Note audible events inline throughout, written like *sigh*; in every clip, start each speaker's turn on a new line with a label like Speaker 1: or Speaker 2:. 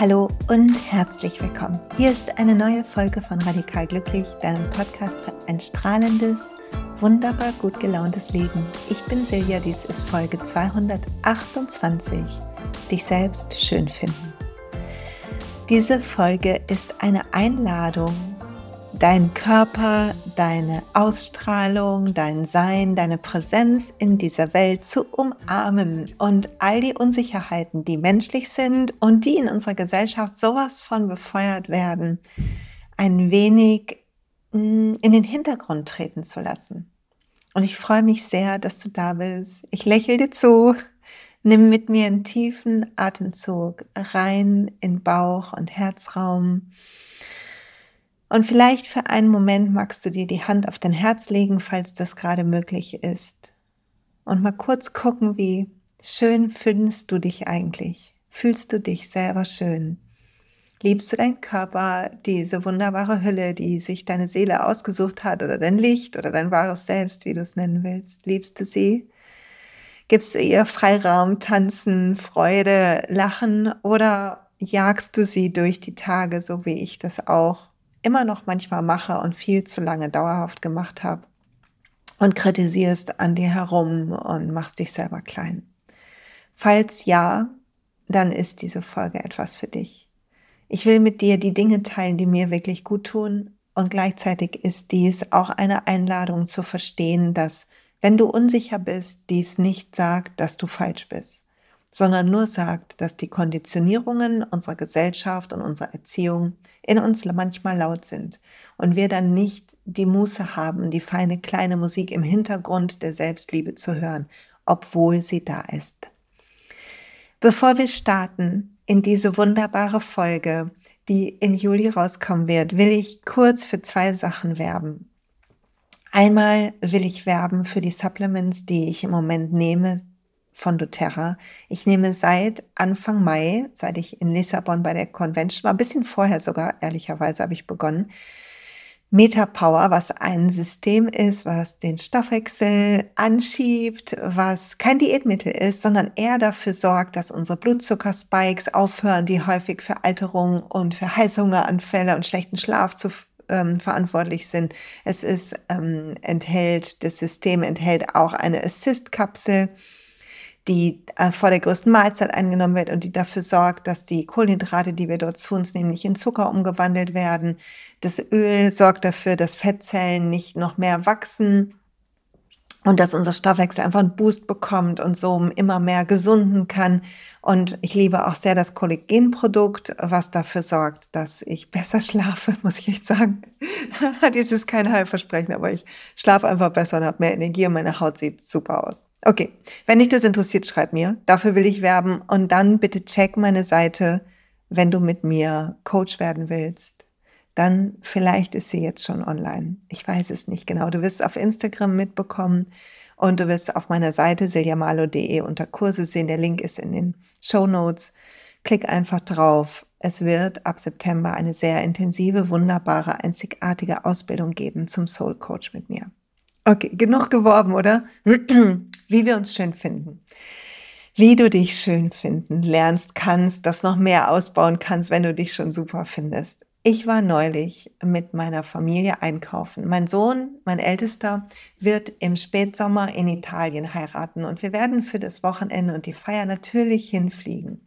Speaker 1: Hallo und herzlich willkommen. Hier ist eine neue Folge von Radikal Glücklich, deinem Podcast für ein strahlendes, wunderbar gut gelauntes Leben. Ich bin Silja, dies ist Folge 228. Dich selbst schön finden. Diese Folge ist eine Einladung, deinen Körper, deine Ausstrahlung, dein Sein, deine Präsenz in dieser Welt zu umarmen und all die Unsicherheiten, die menschlich sind und die in unserer Gesellschaft sowas von befeuert werden, ein wenig mm, in den Hintergrund treten zu lassen. Und ich freue mich sehr, dass du da bist. Ich lächle dir zu. Nimm mit mir einen tiefen Atemzug rein in Bauch und Herzraum. Und vielleicht für einen Moment magst du dir die Hand auf dein Herz legen, falls das gerade möglich ist. Und mal kurz gucken, wie schön findest du dich eigentlich? Fühlst du dich selber schön? Liebst du deinen Körper, diese wunderbare Hülle, die sich deine Seele ausgesucht hat, oder dein Licht oder dein wahres Selbst, wie du es nennen willst? Liebst du sie? Gibst du ihr Freiraum, Tanzen, Freude, Lachen oder jagst du sie durch die Tage, so wie ich das auch immer noch manchmal mache und viel zu lange dauerhaft gemacht habe und kritisierst an dir herum und machst dich selber klein? Falls ja, dann ist diese Folge etwas für dich. Ich will mit dir die Dinge teilen, die mir wirklich gut tun. Und gleichzeitig ist dies auch eine Einladung zu verstehen, dass wenn du unsicher bist, dies nicht sagt, dass du falsch bist, sondern nur sagt, dass die Konditionierungen unserer Gesellschaft und unserer Erziehung in uns manchmal laut sind und wir dann nicht die Muße haben, die feine kleine Musik im Hintergrund der Selbstliebe zu hören, obwohl sie da ist. Bevor wir starten, in diese wunderbare Folge, die im Juli rauskommen wird, will ich kurz für zwei Sachen werben. Einmal will ich werben für die Supplements, die ich im Moment nehme von doTERRA. Ich nehme seit Anfang Mai, seit ich in Lissabon bei der Convention war, ein bisschen vorher sogar, ehrlicherweise habe ich begonnen, MetaPower, was ein System ist, was den Stoffwechsel anschiebt, was kein Diätmittel ist, sondern eher dafür sorgt, dass unsere Blutzuckerspikes aufhören, die häufig für Alterung und für Heißhungeranfälle und schlechten Schlaf zu ähm, verantwortlich sind. Es ist ähm, enthält, das System enthält auch eine Assist-Kapsel, die äh, vor der größten Mahlzeit eingenommen wird und die dafür sorgt, dass die Kohlenhydrate, die wir dort zu uns nehmen, nicht in Zucker umgewandelt werden. Das Öl sorgt dafür, dass Fettzellen nicht noch mehr wachsen und dass unser Stoffwechsel einfach einen Boost bekommt und so immer mehr gesunden kann. Und ich liebe auch sehr das Kollagenprodukt, was dafür sorgt, dass ich besser schlafe, *laughs* muss ich echt sagen. *laughs* Dies ist kein Heilversprechen, aber ich schlafe einfach besser und habe mehr Energie und meine Haut sieht super aus. Okay, wenn dich das interessiert, schreib mir. Dafür will ich werben. Und dann bitte check meine Seite, wenn du mit mir Coach werden willst dann vielleicht ist sie jetzt schon online. Ich weiß es nicht genau. Du wirst auf Instagram mitbekommen und du wirst auf meiner Seite siljamalo.de unter Kurse sehen. Der Link ist in den Show Notes. Klick einfach drauf. Es wird ab September eine sehr intensive, wunderbare, einzigartige Ausbildung geben zum Soul Coach mit mir. Okay, genug geworben, oder? *clears throat* Wie wir uns schön finden. Wie du dich schön finden lernst, kannst, das noch mehr ausbauen kannst, wenn du dich schon super findest. Ich war neulich mit meiner Familie einkaufen. Mein Sohn, mein Ältester, wird im Spätsommer in Italien heiraten und wir werden für das Wochenende und die Feier natürlich hinfliegen.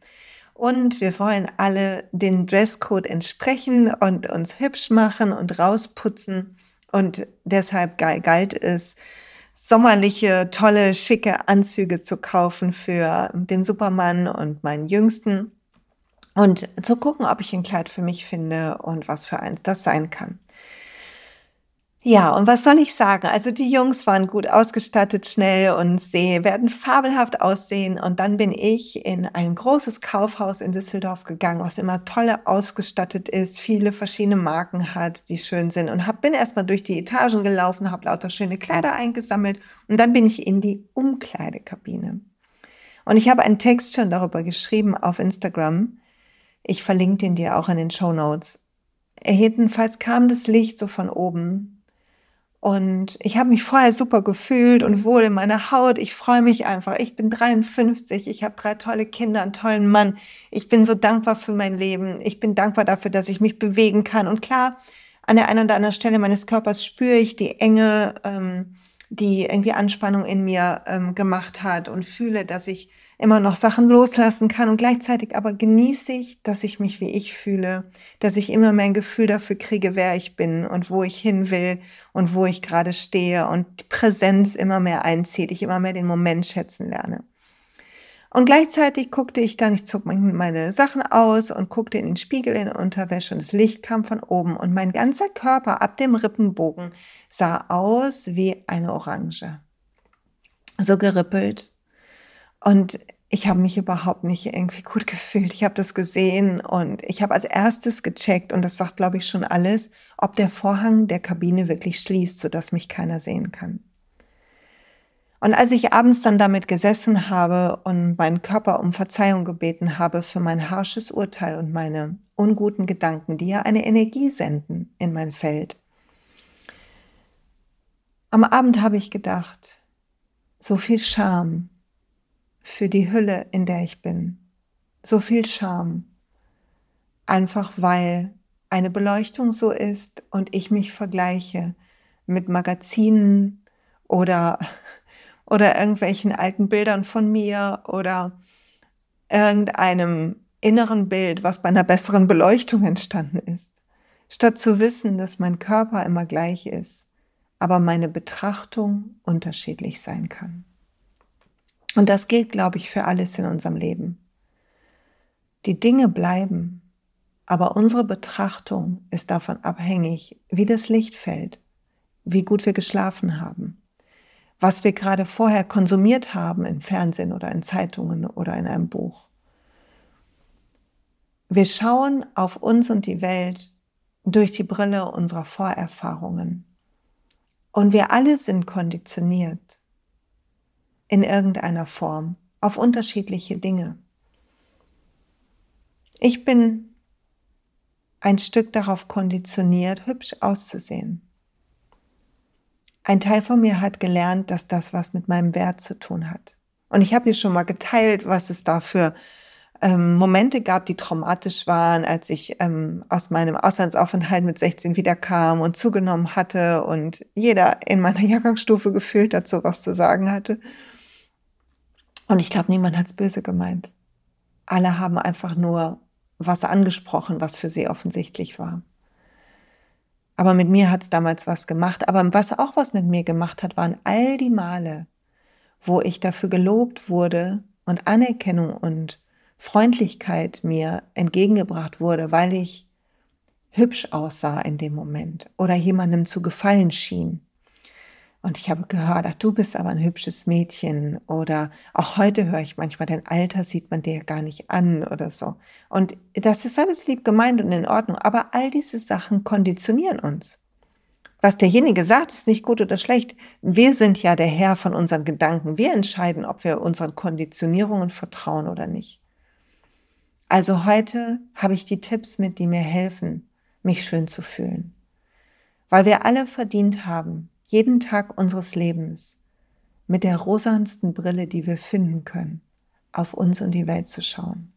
Speaker 1: Und wir wollen alle den Dresscode entsprechen und uns hübsch machen und rausputzen. Und deshalb galt es, sommerliche, tolle, schicke Anzüge zu kaufen für den Supermann und meinen Jüngsten und zu gucken, ob ich ein Kleid für mich finde und was für eins das sein kann. Ja, und was soll ich sagen? Also die Jungs waren gut ausgestattet, schnell und sie werden fabelhaft aussehen. Und dann bin ich in ein großes Kaufhaus in Düsseldorf gegangen, was immer tolle ausgestattet ist, viele verschiedene Marken hat, die schön sind. Und hab, bin erstmal durch die Etagen gelaufen, habe lauter schöne Kleider eingesammelt und dann bin ich in die Umkleidekabine. Und ich habe einen Text schon darüber geschrieben auf Instagram, ich verlinke den dir auch in den Show Notes. jedenfalls kam das Licht so von oben und ich habe mich vorher super gefühlt und wohl in meiner Haut. Ich freue mich einfach. Ich bin 53, ich habe drei tolle Kinder, einen tollen Mann. Ich bin so dankbar für mein Leben. Ich bin dankbar dafür, dass ich mich bewegen kann. Und klar, an der einen oder anderen Stelle meines Körpers spüre ich die Enge, ähm, die irgendwie Anspannung in mir ähm, gemacht hat und fühle, dass ich immer noch Sachen loslassen kann und gleichzeitig aber genieße ich, dass ich mich wie ich fühle, dass ich immer mehr ein Gefühl dafür kriege, wer ich bin und wo ich hin will und wo ich gerade stehe und die Präsenz immer mehr einzieht, ich immer mehr den Moment schätzen lerne. Und gleichzeitig guckte ich dann, ich zog meine Sachen aus und guckte in den Spiegel in der Unterwäsche und das Licht kam von oben und mein ganzer Körper ab dem Rippenbogen sah aus wie eine Orange. So gerippelt. Und ich habe mich überhaupt nicht irgendwie gut gefühlt. Ich habe das gesehen und ich habe als erstes gecheckt, und das sagt, glaube ich, schon alles, ob der Vorhang der Kabine wirklich schließt, sodass mich keiner sehen kann. Und als ich abends dann damit gesessen habe und meinen Körper um Verzeihung gebeten habe für mein harsches Urteil und meine unguten Gedanken, die ja eine Energie senden in mein Feld, am Abend habe ich gedacht, so viel Scham für die Hülle, in der ich bin, so viel Scham, einfach weil eine Beleuchtung so ist und ich mich vergleiche mit Magazinen oder *laughs* oder irgendwelchen alten Bildern von mir oder irgendeinem inneren Bild, was bei einer besseren Beleuchtung entstanden ist. Statt zu wissen, dass mein Körper immer gleich ist, aber meine Betrachtung unterschiedlich sein kann. Und das gilt, glaube ich, für alles in unserem Leben. Die Dinge bleiben, aber unsere Betrachtung ist davon abhängig, wie das Licht fällt, wie gut wir geschlafen haben, was wir gerade vorher konsumiert haben im Fernsehen oder in Zeitungen oder in einem Buch. Wir schauen auf uns und die Welt durch die Brille unserer Vorerfahrungen. Und wir alle sind konditioniert in irgendeiner Form auf unterschiedliche Dinge. Ich bin ein Stück darauf konditioniert, hübsch auszusehen. Ein Teil von mir hat gelernt, dass das was mit meinem Wert zu tun hat. Und ich habe hier schon mal geteilt, was es da für ähm, Momente gab, die traumatisch waren, als ich ähm, aus meinem Auslandsaufenthalt mit 16 wiederkam und zugenommen hatte und jeder in meiner *laughs* Jahrgangsstufe gefühlt dazu was zu sagen hatte. Und ich glaube, niemand hat es böse gemeint. Alle haben einfach nur was angesprochen, was für sie offensichtlich war. Aber mit mir hat es damals was gemacht. Aber was auch was mit mir gemacht hat, waren all die Male, wo ich dafür gelobt wurde und Anerkennung und Freundlichkeit mir entgegengebracht wurde, weil ich hübsch aussah in dem Moment oder jemandem zu gefallen schien. Und ich habe gehört, ach, du bist aber ein hübsches Mädchen. Oder auch heute höre ich manchmal, dein Alter sieht man dir gar nicht an oder so. Und das ist alles lieb gemeint und in Ordnung. Aber all diese Sachen konditionieren uns. Was derjenige sagt, ist nicht gut oder schlecht. Wir sind ja der Herr von unseren Gedanken. Wir entscheiden, ob wir unseren Konditionierungen vertrauen oder nicht. Also heute habe ich die Tipps mit, die mir helfen, mich schön zu fühlen. Weil wir alle verdient haben, jeden Tag unseres Lebens mit der rosansten Brille, die wir finden können, auf uns und die Welt zu schauen.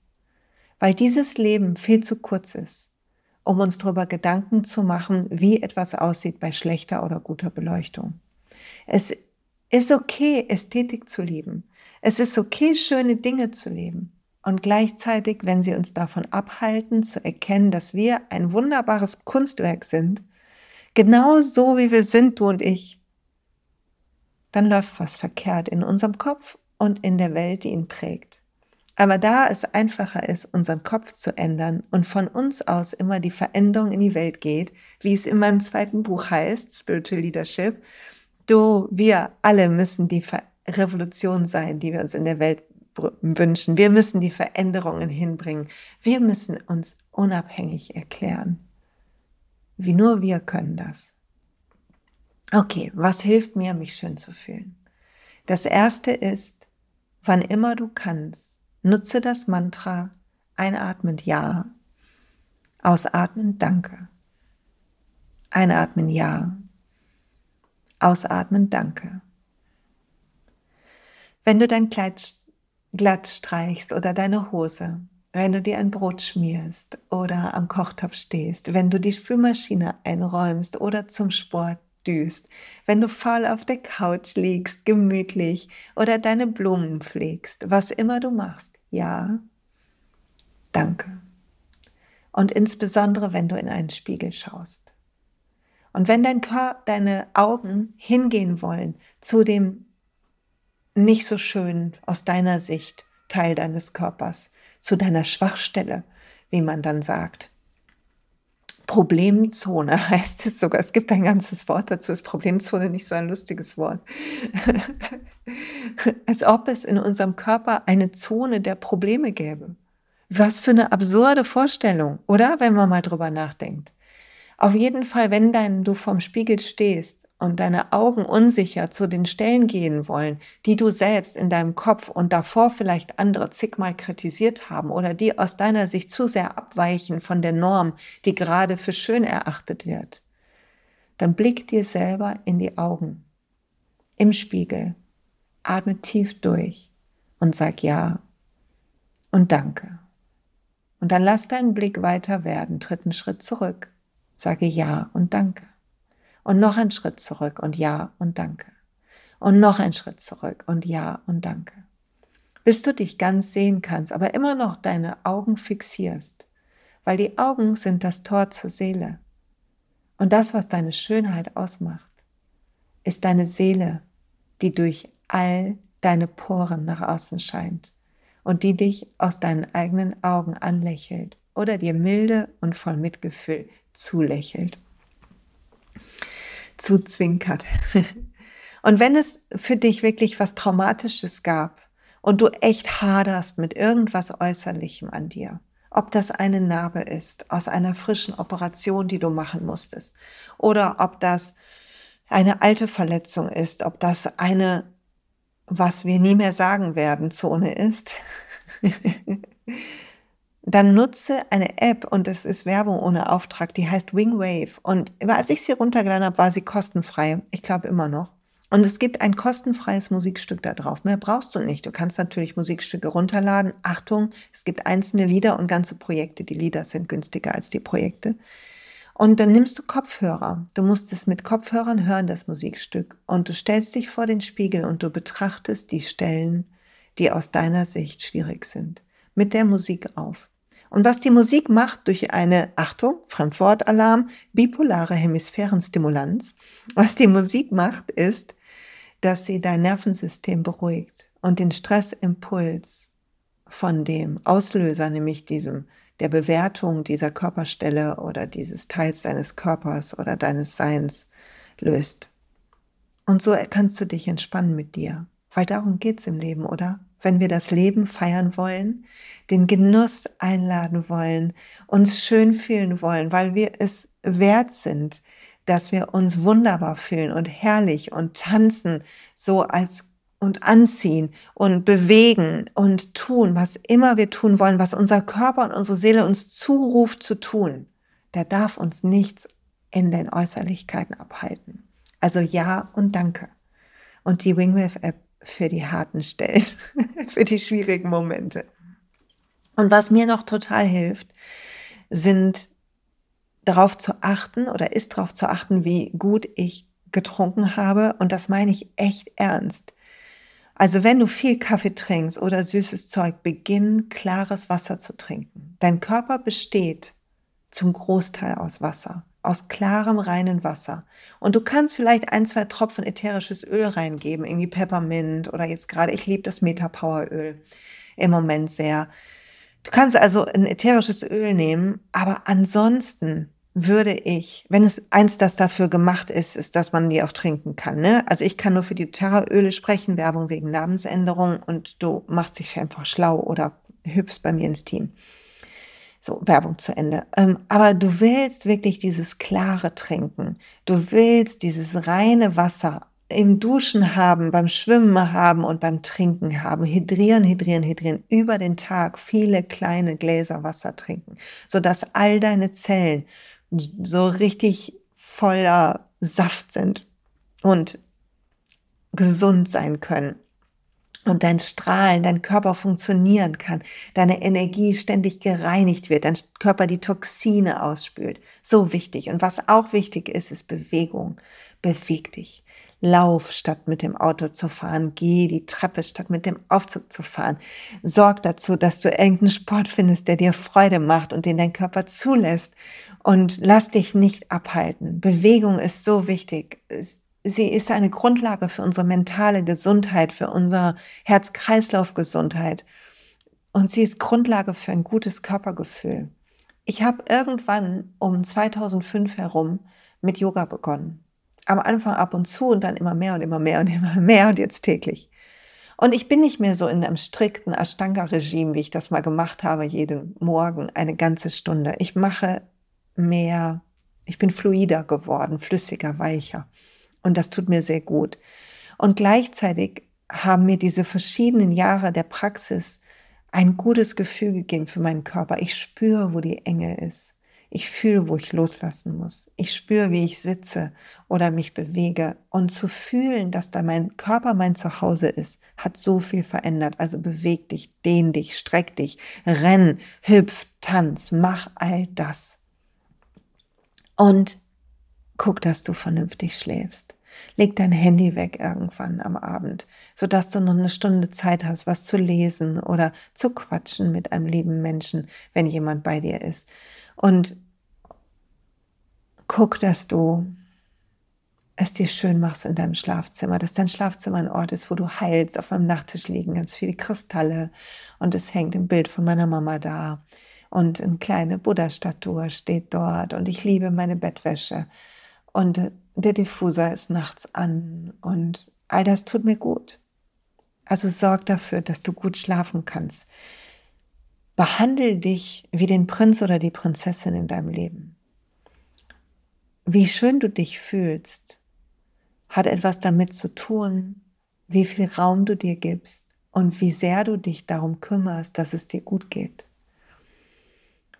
Speaker 1: Weil dieses Leben viel zu kurz ist, um uns darüber Gedanken zu machen, wie etwas aussieht bei schlechter oder guter Beleuchtung. Es ist okay, Ästhetik zu lieben. Es ist okay, schöne Dinge zu leben. Und gleichzeitig, wenn sie uns davon abhalten, zu erkennen, dass wir ein wunderbares Kunstwerk sind, genau so wie wir sind, du und ich, dann läuft was verkehrt in unserem Kopf und in der Welt, die ihn prägt. Aber da es einfacher ist, unseren Kopf zu ändern und von uns aus immer die Veränderung in die Welt geht, wie es in meinem zweiten Buch heißt, Spiritual Leadership, du, wir alle müssen die Revolution sein, die wir uns in der Welt wünschen. Wir müssen die Veränderungen hinbringen. Wir müssen uns unabhängig erklären. Wie nur wir können das. Okay, was hilft mir, mich schön zu fühlen? Das erste ist, wann immer du kannst, nutze das Mantra einatmend Ja, ausatmend Danke. Einatmen Ja. Ausatmen Danke. Wenn du dein Kleid glatt streichst oder deine Hose, wenn du dir ein Brot schmierst oder am Kochtopf stehst, wenn du die Spülmaschine einräumst oder zum Sport düst, wenn du faul auf der Couch liegst, gemütlich oder deine Blumen pflegst, was immer du machst, ja, danke. Und insbesondere, wenn du in einen Spiegel schaust. Und wenn dein Körper, deine Augen hingehen wollen zu dem nicht so schönen aus deiner Sicht Teil deines Körpers, zu deiner Schwachstelle, wie man dann sagt. Problemzone *laughs* heißt es sogar. Es gibt ein ganzes Wort dazu. Ist Problemzone nicht so ein lustiges Wort? *laughs* Als ob es in unserem Körper eine Zone der Probleme gäbe. Was für eine absurde Vorstellung, oder? Wenn man mal drüber nachdenkt. Auf jeden Fall, wenn dein, du vorm Spiegel stehst und deine Augen unsicher zu den Stellen gehen wollen, die du selbst in deinem Kopf und davor vielleicht andere zigmal kritisiert haben oder die aus deiner Sicht zu sehr abweichen von der Norm, die gerade für schön erachtet wird, dann blick dir selber in die Augen, im Spiegel, atme tief durch und sag ja und danke. Und dann lass deinen Blick weiter werden, tritt einen Schritt zurück Sage Ja und Danke. Und noch ein Schritt zurück und Ja und Danke. Und noch ein Schritt zurück und Ja und Danke. Bis du dich ganz sehen kannst, aber immer noch deine Augen fixierst. Weil die Augen sind das Tor zur Seele. Und das, was deine Schönheit ausmacht, ist deine Seele, die durch all deine Poren nach außen scheint und die dich aus deinen eigenen Augen anlächelt oder dir milde und voll Mitgefühl zulächelt, zuzwinkert. *laughs* Und wenn es für dich wirklich was Traumatisches gab und du echt haderst mit irgendwas Äußerlichem an dir, ob das eine Narbe ist aus einer frischen Operation, die du machen musstest, oder ob das eine alte Verletzung ist, ob das eine, was wir nie mehr sagen werden, Zone ist, *laughs* dann nutze eine App und es ist Werbung ohne Auftrag, die heißt Wingwave. Und als ich sie runtergeladen habe, war sie kostenfrei. Ich glaube immer noch. Und es gibt ein kostenfreies Musikstück da drauf. Mehr brauchst du nicht. Du kannst natürlich Musikstücke runterladen. Achtung, es gibt einzelne Lieder und ganze Projekte. Die Lieder sind günstiger als die Projekte. Und dann nimmst du Kopfhörer. Du musst es mit Kopfhörern hören, das Musikstück. Und du stellst dich vor den Spiegel und du betrachtest die Stellen, die aus deiner Sicht schwierig sind. Mit der Musik auf. Und was die Musik macht durch eine, Achtung, Fremdwortalarm, bipolare Hemisphärenstimulanz, was die Musik macht, ist, dass sie dein Nervensystem beruhigt und den Stressimpuls von dem Auslöser, nämlich diesem, der Bewertung dieser Körperstelle oder dieses Teils deines Körpers oder deines Seins löst. Und so kannst du dich entspannen mit dir, weil darum geht's im Leben, oder? Wenn wir das Leben feiern wollen, den Genuss einladen wollen, uns schön fühlen wollen, weil wir es wert sind, dass wir uns wunderbar fühlen und herrlich und tanzen, so als und anziehen und bewegen und tun, was immer wir tun wollen, was unser Körper und unsere Seele uns zuruft zu tun, der darf uns nichts in den Äußerlichkeiten abhalten. Also ja und danke. Und die Wingwave App für die harten Stellen, *laughs* für die schwierigen Momente. Und was mir noch total hilft, sind darauf zu achten oder ist darauf zu achten, wie gut ich getrunken habe. Und das meine ich echt ernst. Also wenn du viel Kaffee trinkst oder süßes Zeug, beginn klares Wasser zu trinken. Dein Körper besteht zum Großteil aus Wasser aus klarem, reinen Wasser. Und du kannst vielleicht ein, zwei Tropfen ätherisches Öl reingeben, irgendwie Peppermint oder jetzt gerade, ich liebe das Meta Power Öl im Moment sehr. Du kannst also ein ätherisches Öl nehmen, aber ansonsten würde ich, wenn es eins, das dafür gemacht ist, ist, dass man die auch trinken kann. Ne? Also ich kann nur für die Terraöle sprechen, Werbung wegen Namensänderung und du machst dich einfach schlau oder hüpfst bei mir ins Team. So, Werbung zu Ende. Ähm, aber du willst wirklich dieses klare Trinken. Du willst dieses reine Wasser im Duschen haben, beim Schwimmen haben und beim Trinken haben. Hydrieren, hydrieren, hydrieren. Über den Tag viele kleine Gläser Wasser trinken, sodass all deine Zellen so richtig voller Saft sind und gesund sein können und dein Strahlen, dein Körper funktionieren kann, deine Energie ständig gereinigt wird, dein Körper die Toxine ausspült. So wichtig. Und was auch wichtig ist, ist Bewegung. Beweg dich. Lauf statt mit dem Auto zu fahren. Geh die Treppe statt mit dem Aufzug zu fahren. Sorg dazu, dass du irgendeinen Sport findest, der dir Freude macht und den dein Körper zulässt. Und lass dich nicht abhalten. Bewegung ist so wichtig sie ist eine Grundlage für unsere mentale Gesundheit, für unsere Herz-Kreislauf-Gesundheit. Und sie ist Grundlage für ein gutes Körpergefühl. Ich habe irgendwann um 2005 herum mit Yoga begonnen. Am Anfang ab und zu und dann immer mehr und immer mehr und *laughs* immer mehr und jetzt täglich. Und ich bin nicht mehr so in einem strikten Ashtanga-Regime, wie ich das mal gemacht habe, jeden Morgen eine ganze Stunde. Ich mache mehr, ich bin fluider geworden, flüssiger, weicher. Und das tut mir sehr gut. Und gleichzeitig haben mir diese verschiedenen Jahre der Praxis ein gutes Gefühl gegeben für meinen Körper. Ich spüre, wo die Enge ist. Ich fühle, wo ich loslassen muss. Ich spüre, wie ich sitze oder mich bewege. Und zu fühlen, dass da mein Körper mein Zuhause ist, hat so viel verändert. Also beweg dich, dehn dich, streck dich, renn, hüpf, tanz, mach all das. Und guck, dass du vernünftig schläfst. Leg dein Handy weg irgendwann am Abend, sodass du noch eine Stunde Zeit hast, was zu lesen oder zu quatschen mit einem lieben Menschen, wenn jemand bei dir ist. Und guck, dass du es dir schön machst in deinem Schlafzimmer, dass dein Schlafzimmer ein Ort ist, wo du heilst. Auf meinem Nachttisch liegen ganz viele Kristalle und es hängt ein Bild von meiner Mama da und eine kleine Buddha-Statue steht dort und ich liebe meine Bettwäsche und der Diffuser ist nachts an und all das tut mir gut. Also sorg dafür, dass du gut schlafen kannst. Behandle dich wie den Prinz oder die Prinzessin in deinem Leben. Wie schön du dich fühlst, hat etwas damit zu tun, wie viel Raum du dir gibst und wie sehr du dich darum kümmerst, dass es dir gut geht.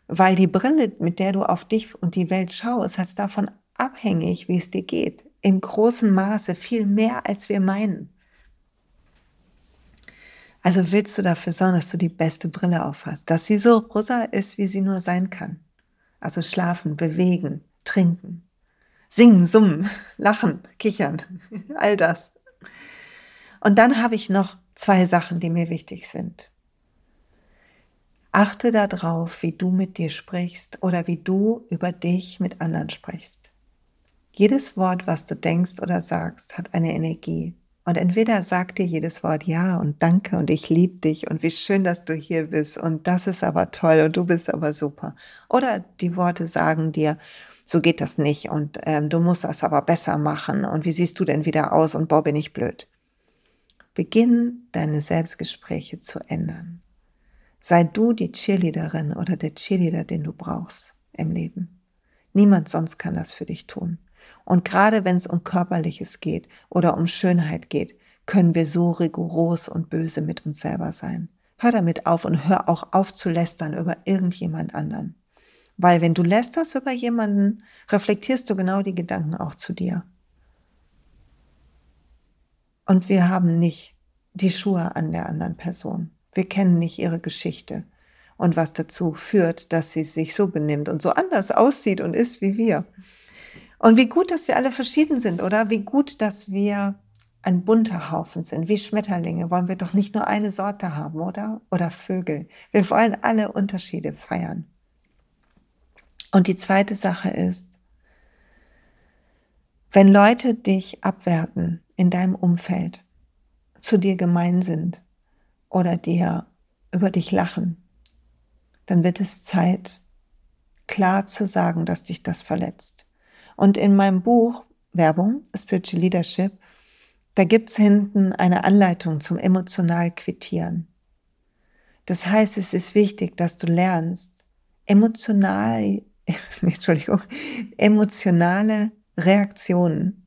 Speaker 1: Weil die Brille, mit der du auf dich und die Welt schaust, hat davon abhängig, wie es dir geht. In großem Maße, viel mehr als wir meinen. Also willst du dafür sorgen, dass du die beste Brille aufhast, dass sie so rosa ist, wie sie nur sein kann. Also schlafen, bewegen, trinken, singen, summen, *laughs* lachen, kichern, *laughs* all das. Und dann habe ich noch zwei Sachen, die mir wichtig sind. Achte darauf, wie du mit dir sprichst oder wie du über dich mit anderen sprichst. Jedes Wort, was du denkst oder sagst, hat eine Energie. Und entweder sagt dir jedes Wort Ja und Danke und ich liebe dich und wie schön, dass du hier bist und das ist aber toll und du bist aber super. Oder die Worte sagen dir, so geht das nicht und ähm, du musst das aber besser machen und wie siehst du denn wieder aus und boah, bin ich blöd. Beginn deine Selbstgespräche zu ändern. Sei du die Cheerleaderin oder der Cheerleader, den du brauchst im Leben. Niemand sonst kann das für dich tun. Und gerade wenn es um Körperliches geht oder um Schönheit geht, können wir so rigoros und böse mit uns selber sein. Hör damit auf und hör auch auf zu lästern über irgendjemand anderen. Weil wenn du lästerst über jemanden, reflektierst du genau die Gedanken auch zu dir. Und wir haben nicht die Schuhe an der anderen Person. Wir kennen nicht ihre Geschichte und was dazu führt, dass sie sich so benimmt und so anders aussieht und ist wie wir. Und wie gut, dass wir alle verschieden sind, oder? Wie gut, dass wir ein bunter Haufen sind. Wie Schmetterlinge wollen wir doch nicht nur eine Sorte haben, oder? Oder Vögel. Wir wollen alle Unterschiede feiern. Und die zweite Sache ist, wenn Leute dich abwerten in deinem Umfeld, zu dir gemein sind oder dir über dich lachen, dann wird es Zeit, klar zu sagen, dass dich das verletzt. Und in meinem Buch Werbung, Spiritual Leadership, da gibt's hinten eine Anleitung zum emotional quittieren. Das heißt, es ist wichtig, dass du lernst, emotional, *laughs* Entschuldigung, emotionale Reaktionen,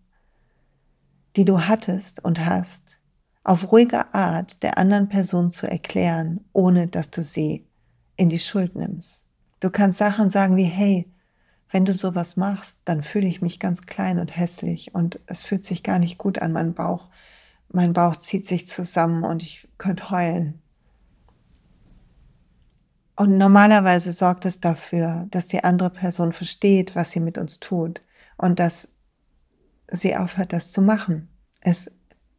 Speaker 1: die du hattest und hast, auf ruhige Art der anderen Person zu erklären, ohne dass du sie in die Schuld nimmst. Du kannst Sachen sagen wie, hey, wenn du sowas machst, dann fühle ich mich ganz klein und hässlich und es fühlt sich gar nicht gut an, mein Bauch. Mein Bauch zieht sich zusammen und ich könnte heulen. Und normalerweise sorgt es dafür, dass die andere Person versteht, was sie mit uns tut und dass sie aufhört, das zu machen. Es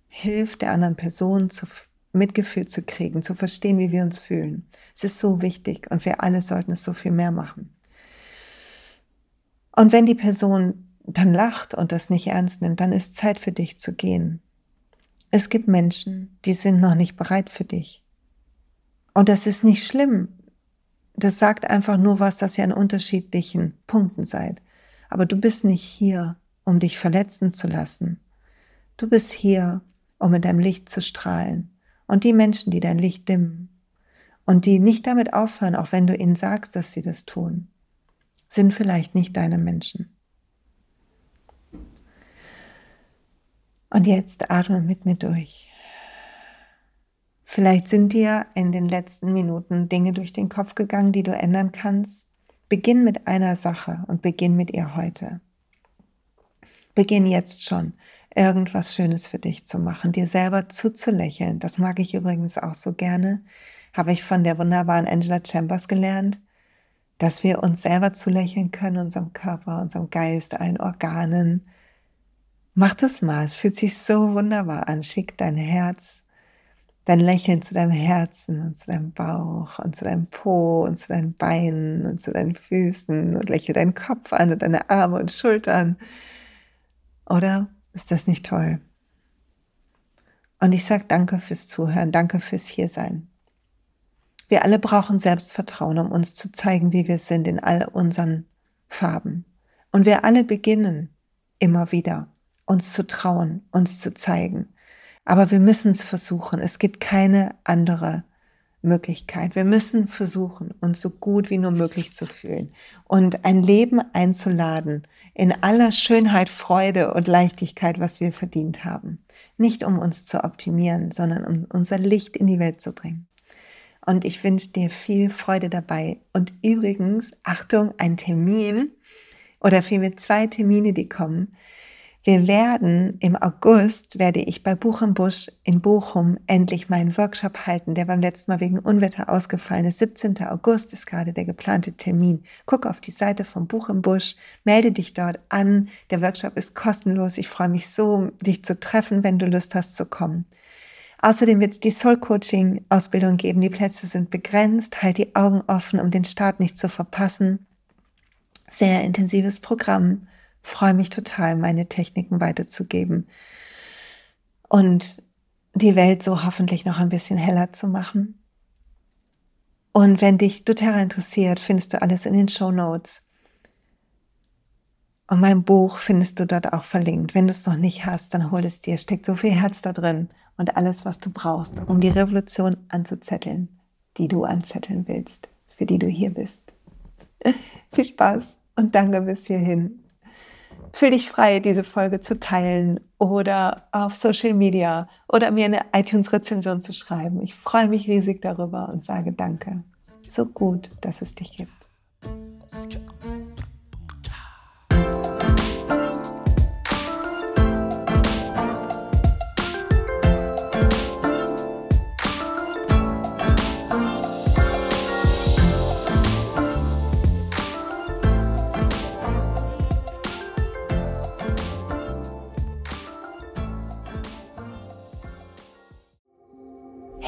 Speaker 1: hilft der anderen Person, zu Mitgefühl zu kriegen, zu verstehen, wie wir uns fühlen. Es ist so wichtig und wir alle sollten es so viel mehr machen. Und wenn die Person dann lacht und das nicht ernst nimmt, dann ist Zeit für dich zu gehen. Es gibt Menschen, die sind noch nicht bereit für dich. Und das ist nicht schlimm. Das sagt einfach nur was, dass ihr an unterschiedlichen Punkten seid. Aber du bist nicht hier, um dich verletzen zu lassen. Du bist hier, um in deinem Licht zu strahlen. Und die Menschen, die dein Licht dimmen und die nicht damit aufhören, auch wenn du ihnen sagst, dass sie das tun, sind vielleicht nicht deine Menschen. Und jetzt atme mit mir durch. Vielleicht sind dir in den letzten Minuten Dinge durch den Kopf gegangen, die du ändern kannst. Beginn mit einer Sache und beginn mit ihr heute. Beginn jetzt schon, irgendwas Schönes für dich zu machen, dir selber zuzulächeln. Das mag ich übrigens auch so gerne. Habe ich von der wunderbaren Angela Chambers gelernt dass wir uns selber zulächeln können, unserem Körper, unserem Geist, allen Organen. Mach das mal, es fühlt sich so wunderbar an. Schick dein Herz, dein Lächeln zu deinem Herzen und zu deinem Bauch und zu deinem Po und zu deinen Beinen und zu deinen Füßen und lächel deinen Kopf an und deine Arme und Schultern. Oder ist das nicht toll? Und ich sage danke fürs Zuhören, danke fürs Hiersein. Wir alle brauchen Selbstvertrauen, um uns zu zeigen, wie wir sind in all unseren Farben. Und wir alle beginnen immer wieder, uns zu trauen, uns zu zeigen. Aber wir müssen es versuchen. Es gibt keine andere Möglichkeit. Wir müssen versuchen, uns so gut wie nur möglich zu fühlen und ein Leben einzuladen in aller Schönheit, Freude und Leichtigkeit, was wir verdient haben. Nicht um uns zu optimieren, sondern um unser Licht in die Welt zu bringen. Und ich wünsche dir viel Freude dabei. Und übrigens, Achtung, ein Termin oder vielmehr zwei Termine, die kommen. Wir werden im August, werde ich bei Buch im Busch in Bochum endlich meinen Workshop halten, der beim letzten Mal wegen Unwetter ausgefallen ist. 17. August ist gerade der geplante Termin. Guck auf die Seite vom Buch im Busch, melde dich dort an. Der Workshop ist kostenlos. Ich freue mich so, dich zu treffen, wenn du Lust hast zu kommen. Außerdem wird es die Soul Coaching Ausbildung geben. Die Plätze sind begrenzt. Halt die Augen offen, um den Start nicht zu verpassen. Sehr intensives Programm. Freue mich total, meine Techniken weiterzugeben und die Welt so hoffentlich noch ein bisschen heller zu machen. Und wenn dich doTERRA interessiert, findest du alles in den Show Notes. Und mein Buch findest du dort auch verlinkt. Wenn du es noch nicht hast, dann hol es dir. Steckt so viel Herz da drin und alles, was du brauchst, um die Revolution anzuzetteln, die du anzetteln willst, für die du hier bist. *laughs* Viel Spaß und danke bis hierhin. Fühl dich frei, diese Folge zu teilen oder auf Social Media oder mir eine iTunes-Rezension zu schreiben. Ich freue mich riesig darüber und sage Danke. So gut, dass es dich gibt.